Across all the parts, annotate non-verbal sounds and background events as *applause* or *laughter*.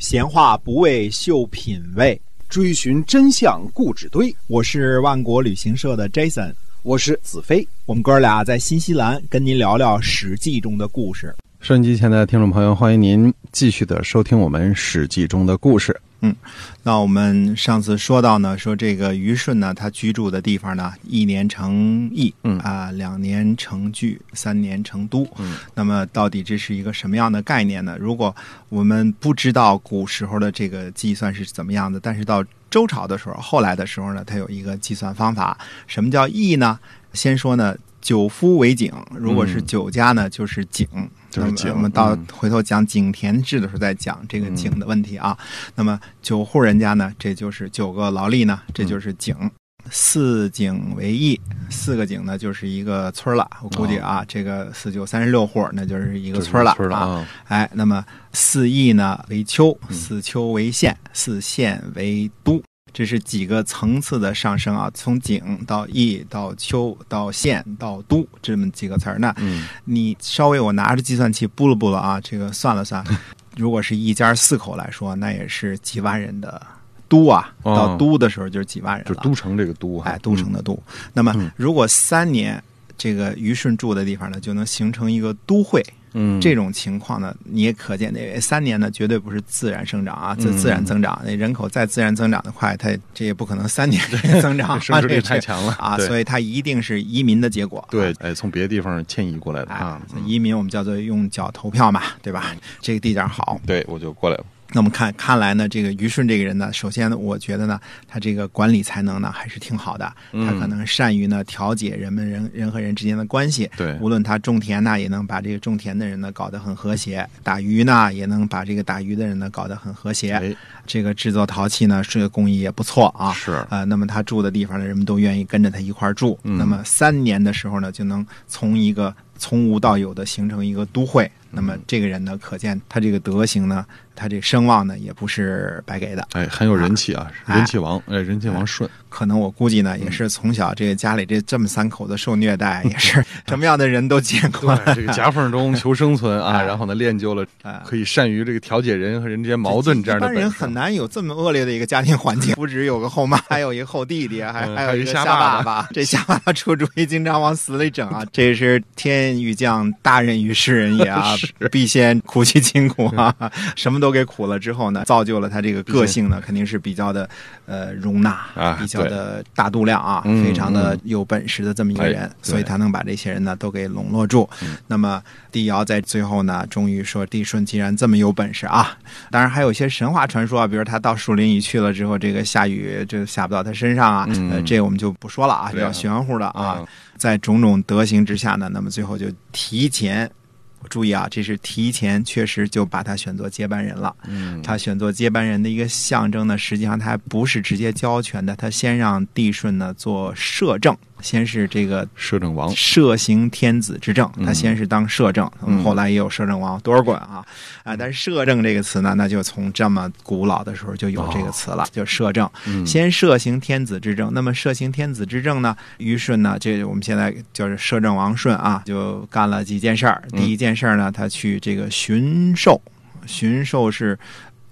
闲话不为秀品味，追寻真相固执堆。我是万国旅行社的 Jason，我是子飞。我们哥俩在新西兰跟您聊聊《史记》中的故事。收音机前的听众朋友，欢迎您继续的收听我们《史记》中的故事。嗯，那我们上次说到呢，说这个虞舜呢，他居住的地方呢，一年成邑，嗯啊，两年成聚，三年成都。嗯，那么到底这是一个什么样的概念呢？如果我们不知道古时候的这个计算是怎么样的，但是到周朝的时候，后来的时候呢，它有一个计算方法。什么叫邑呢？先说呢，九夫为井，如果是九家呢，就是井。就是我们到嗯回头讲井田制的时候再讲这个井的问题啊。那么九户人家呢，这就是九个劳力呢，这就是井。四井为邑，四个井呢就是一个村儿了。我估计啊，这个四九三十六户，那就是一个村儿了啊。村了啊，哎，那么四邑呢为丘，嗯四丘为县，四县为都。这是几个层次的上升啊，从景到邑到丘到县到都这么几个词儿。那嗯你稍微我拿着计算器拨了拨了啊，这个算了算，*laughs* 如果是一家四口来说，那也是几万人的都啊。哦到都的时候就是几万人了，就都城这个都啊，哎，都城的都。那么嗯如果三年，这个虞舜住的地方呢，就能形成一个都会。嗯，这种情况呢，你也可见，那三年呢，绝对不是自然生长啊，自嗯自然增长。那人口再自然增长的快，它这也不可能三年增长这生殖率太强了啊，所以它一定是移民的结果。对，哎，从别的地方迁移过来的哎啊，，移民我们叫做用脚投票嘛，对吧？这个地点好。对我就过来了。那我们看看来呢，这个于顺这个人呢，首先呢，我觉得呢，他这个管理才能呢还是挺好的，嗯他可能善于呢调解人们人人和人之间的关系。对无论他种田呢，也能把这个种田的人呢搞得很和谐；打鱼呢，也能把这个打鱼的人呢搞得很和谐。哎，这个制作陶器呢，这个工艺也不错啊。是呃，那么他住的地方呢，人们都愿意跟着他一块儿住。嗯那么三年的时候呢，就能从一个从无到有的形成一个都会。那么这个人呢，可见他这个德行呢，他这声望呢，也不是白给的。哎，很有人气啊，哎人气王，哎，人气王舜，可能我估计呢，也是从小这个家里这这么三口子受虐待，也是 *laughs* 什么样的人都见过。对，这个夹缝中求生存啊，*laughs* 哎然后呢，练就了哎可以善于这个调解人和人之间矛盾这样的本事一般人很难有这么恶劣的一个家庭环境，*laughs* 不止有个后妈，还有一个后弟弟，还嗯还有一个瞎爸爸爸。这瞎爸爸出主意，经常往死里整啊！这是天欲降大任于斯人也啊，必先苦其辛苦啊！什么都给苦了之后呢，造就了他这个个性呢，肯定是比较的呃容纳啊比较的大度量啊，嗯非常的有本事的这么一个人，哎所以他能把这些人呢都给笼络住。那么帝尧在最后呢，终于说帝舜既然这么有本事啊，当然还有一些神话传说啊，比如他到树林里去了之后，这个下雨就下不到他身上啊，嗯。呃，这我们就不说了啊，比较玄乎的啊。嗯。在种种德行之下呢，那么最后就提前。注意啊，这是提前，确实就把他选做接班人了。嗯，他选做接班人的一个象征呢，实际上他还不是直接交权的，他先让帝舜呢做摄政，先是这个摄政王，摄行天子之政，嗯他先是当摄政，嗯后来也有摄政王多尔衮啊，啊，但是摄政这个词呢，那就从这么古老的时候就有这个词了，就摄政。嗯先摄行天子之政，那么摄行天子之政呢，虞舜呢，这我们现在就是摄政王顺啊，就干了几件事儿。嗯第一件事儿呢，他去这个巡狩，巡狩是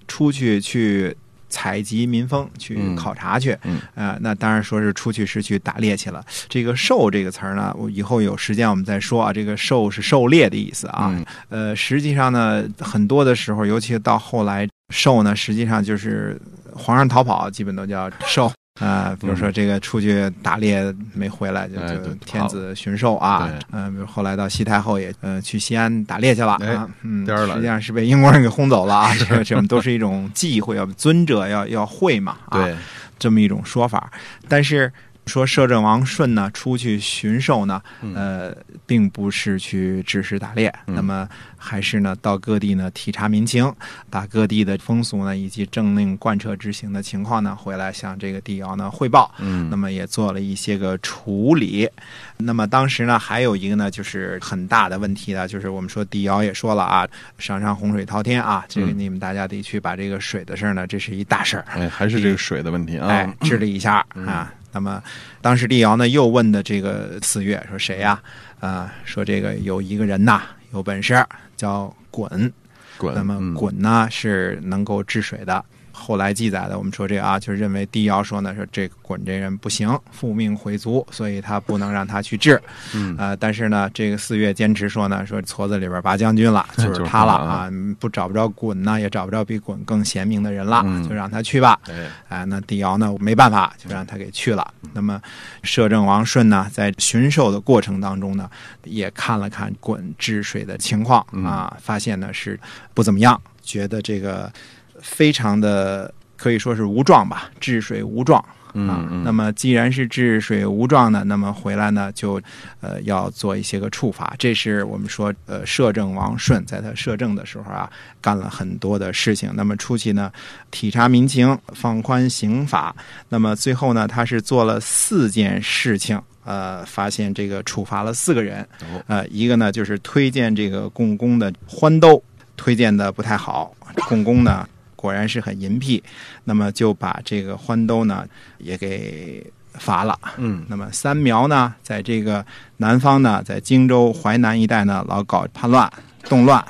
出去去。采集民风，去嗯考察去，嗯呃，那当然说是出去是去打猎去了。这个“狩”这个词儿呢，我以后有时间我们再说啊。这个“狩”是狩猎的意思啊。嗯呃，实际上呢，很多的时候，尤其到后来，狩呢，实际上就是皇上逃跑，基本都叫狩。*laughs* 啊、比如说这个出去打猎没回来，就就天子巡狩啊对。嗯、比如后来到西太后也，呃，去西安打猎去了。嗯，实际上是被英国人给轰走了啊。*laughs* 这个这种都是一种忌讳，要尊者要要会嘛啊。对，这么一种说法。但是说摄政王舜呢出去巡狩呢，嗯呃，并不是去只是打猎，嗯那么还是呢到各地呢体察民情，把各地的风俗呢以及政令贯彻执行的情况呢回来向这个帝尧呢汇报。嗯那么也做了一些个处理。那么当时呢，还有一个呢，就是很大的问题呢，就是我们说帝尧也说了啊，上上洪水滔天啊，这个嗯你们大家得去把这个水的事儿呢，这是一大事儿。哎，还是这个水的问题啊，哎，治理一下啊。那么当时帝尧呢又问的这个四月说谁呀、啊？说这个有一个人呐有本事，叫鲧。滚，那么嗯鲧呢是能够治水的。后来记载的，我们说这个啊，就是认为帝尧说呢，说这个鲧这人不行，复命回族，所以他不能让他去治。嗯呃，但是呢，这个四月坚持说呢，说矬子里边拔将军了，就 *laughs* 就是是他了他啊不找不着鲧呢，也找不着比鲧更贤明的人了，嗯就让他去吧。哎，啊，那帝尧呢没办法，就让他给去了。那么摄政王舜呢，在巡狩的过程当中呢，也看了看鲧治水的情况啊，发现呢是不怎么样，觉得这个非常的可以说是无状吧，治水无状。啊嗯，嗯那么既然是治水无状呢，那么回来呢就呃要做一些个处罚，这是我们说呃摄政王舜在他摄政的时候啊干了很多的事情。那么初期呢体察民情，放宽刑法，那么最后呢他是做了四件事情。呃，发现这个处罚了四个人哦，呃，一个呢就是推荐这个共工的欢兜，推荐的不太好，共工呢果然是很淫僻，那么就把这个欢兜呢也给罚了。嗯那么三苗呢，在这个南方呢，在荆州、淮南一带呢，老搞叛乱、动乱，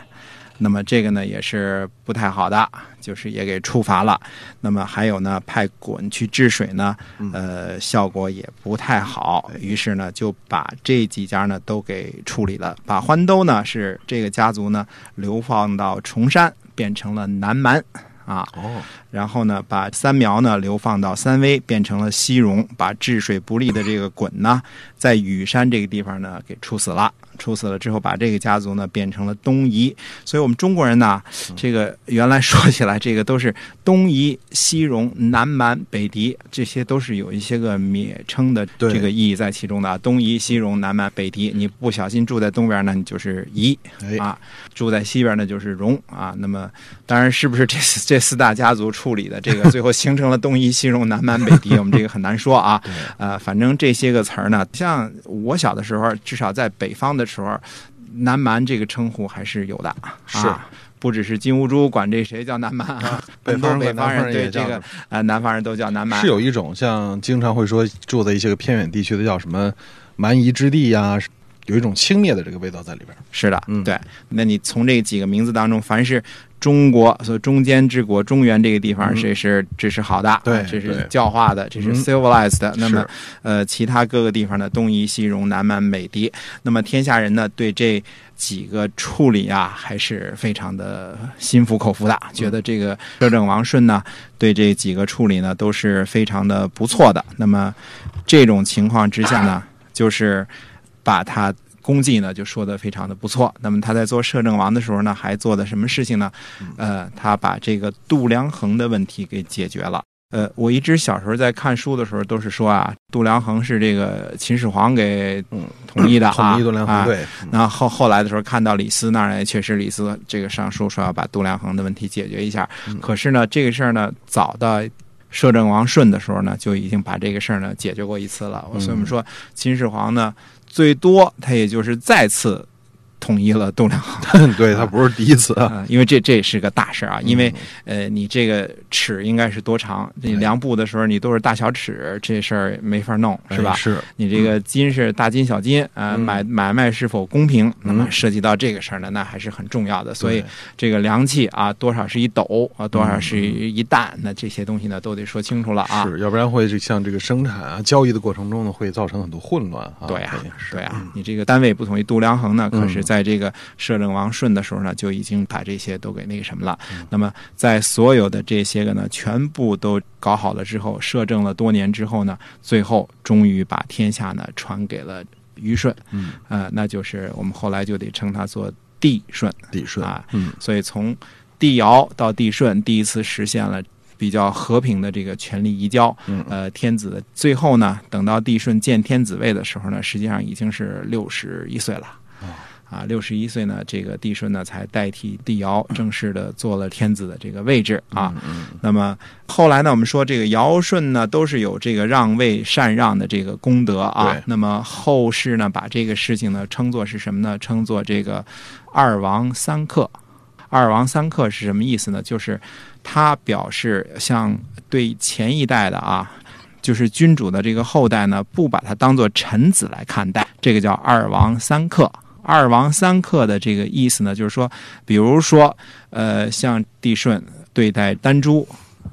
那么这个呢也是不太好的，就是也给处罚了。那么还有呢，派鲧去治水呢，呃，效果也不太好。于是呢，就把这几家呢都给处理了，把欢兜呢是这个家族呢流放到崇山，变成了南蛮啊。哦，然后呢，把三苗呢流放到三危，变成了西戎；把治水不利的这个鲧呢，在羽山这个地方呢给处死了。处死了之后，把这个家族呢变成了东夷。所以，我们中国人呢，这个原来说起来，这个都是东夷、西戎、南蛮、北狄，这些都是有一些个蔑称的对这个意义在其中的啊。东夷、西戎、南蛮、北狄，你不小心住在东边呢，你就是夷哎，啊；住在西边呢，就是戎啊。那么，当然是不是这四这四大家族处理的这个，*laughs* 最后形成了东夷、西戎、南蛮、北狄，我们这个很难说啊。对，呃，反正这些个词儿呢，像我小的时候，至少在北方的时候，南蛮这个称呼还是有的。是啊，不只是金乌珠管这谁叫南蛮啊，北 *laughs* 很多方北方人对这个呃南方人都叫南蛮。是有一种像经常会说住在一些个偏远地区的叫什么蛮夷之地呀、有一种轻蔑的这个味道在里边。是的，嗯对。那你从这几个名字当中，凡是中国所中间之国中原这个地方，嗯这是这是好的，对啊这是教化的，这是嗯 civilized 的。那么呃，其他各个地方的东夷、西戎、南蛮、北狄，那么天下人呢对这几个处理啊，还是非常的心服口服的，觉得这个摄政王顺呢对这几个处理呢都是非常的不错的。那么这种情况之下呢，就是把他功绩呢就说的非常的不错。那么他在做摄政王的时候呢，还做的什么事情呢？呃，他把这个度量衡的问题给解决了。呃，我一直小时候在看书的时候都是说啊，度量衡是这个秦始皇给嗯统一的啊，统一度量衡，啊对，那后后来的时候看到李斯那儿呢，确实李斯这个上书说要把度量衡的问题解决一下。嗯可是呢，这个事儿呢，早到摄政王舜的时候呢，就已经把这个事儿呢解决过一次了。嗯所以我们说，秦始皇呢，最多他也就是再次统一了度量衡对他不是第一次啊。啊，因为这这是个大事啊，因为嗯呃，你这个尺应该是多长？你哎量布的时候，你都是大小尺，这事儿没法弄，是吧哎？是，你这个金是大金小金啊、买买卖是否公平？那么嗯涉及到这个事儿呢，那还是很重要的。所以这个量器啊，多少是一斗啊，多少是一担，那这些东西呢，都得说清楚了啊。是，要不然会这像这个生产啊、交易的过程中呢，会造成很多混乱啊。对呀、对呀、你这个单位不统一度量衡呢，可是嗯在这个摄政王顺的时候呢，就已经把这些都给那个什么了。嗯那么在所有的这些个呢，全部都搞好了之后，摄政了多年之后呢，最后终于把天下呢传给了虞舜，嗯，呃，那就是我们后来就得称他做帝舜。帝舜啊，嗯所以从帝尧到帝舜，第一次实现了比较和平的这个权力移交。嗯呃，天子的最后呢，等到帝舜见天子位的时候呢，实际上已经是六十一岁了。哦啊，六十一岁呢，这个帝舜呢才代替帝尧正式的做了天子的这个位置啊。嗯那么后来呢，我们说这个尧舜呢都是有这个让位禅让的这个功德啊。那么后世呢把这个事情呢称作是什么呢？称作这个二王三克。二王三克是什么意思呢？就是他表示像对前一代的啊。就是君主的这个后代呢，不把他当做臣子来看待，这个叫二王三克。二王三客的这个意思呢，就是说，比如说，呃，像帝舜对待丹朱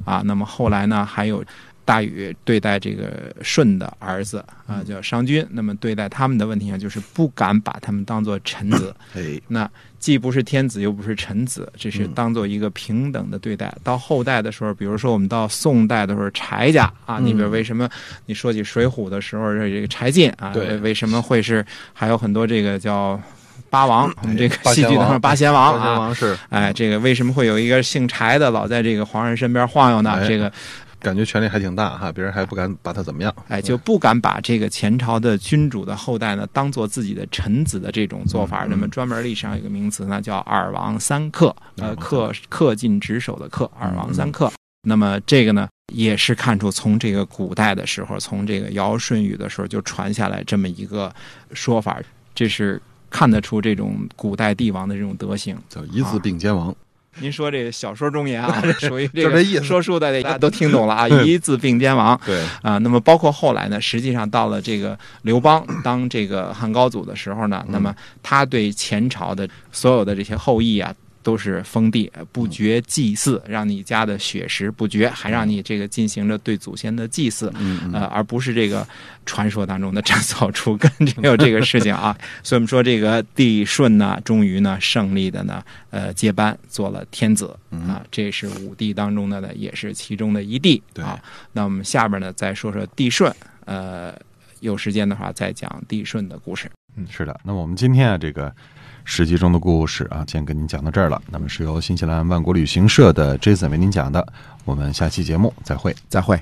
啊，那么后来呢，还有大禹对待这个舜的儿子啊，叫商均，那么对待他们的问题上，就是不敢把他们当做臣子。哎，那既不是天子，又不是臣子，这是当做一个平等的对待。到后代的时候，比如说我们到宋代的时候，柴家啊，你比如为什么你说起《水浒》的时候，这个柴进啊，对。为为什么会是还有很多这个叫八王，我们这个戏剧当中八贤王 *laughs* 啊。王是。哎，这个为什么会有一个姓柴的老在这个皇上身边晃悠呢？哎。这个感觉权力还挺大哈，别人还不敢把他怎么样。哎，就不敢把这个前朝的君主的后代呢，当做自己的臣子的这种做法。那么专门历史上有一个名词呢，叫“二王三克”，呃，恪恪尽职守的恪，二王三克。那么这个呢，也是看出从这个古代的时候，从这个尧舜禹的时候就传下来这么一个说法，这是看得出这种古代帝王的这种德行。叫一字并肩王，您说这个小说中言啊，这 *laughs* 属于这个说书的，大家都听懂了啊，一字并肩王。对，啊，那么包括后来呢，实际上到了这个刘邦当这个汉高祖的时候呢，那么他对前朝的所有的这些后裔啊。都是封地，不绝祭祀，让你家的血食不绝，还让你这个进行着对祖先的祭祀，嗯呃，而不是这个传说当中的斩草除根，没有这个事情啊。*laughs* 所以我们说这个帝舜呢，终于呢胜利的呢，呃，接班做了天子啊，这是五帝当中的呢，也是其中的一帝对啊。那我们下边呢再说说帝舜，呃，有时间的话再讲帝舜的故事。嗯，是的。那么我们今天啊，这个史记中的故事啊，今天跟您讲到这儿了。那么是由新西兰万国旅行社的 Jason 为您讲的。我们下期节目再会。再会。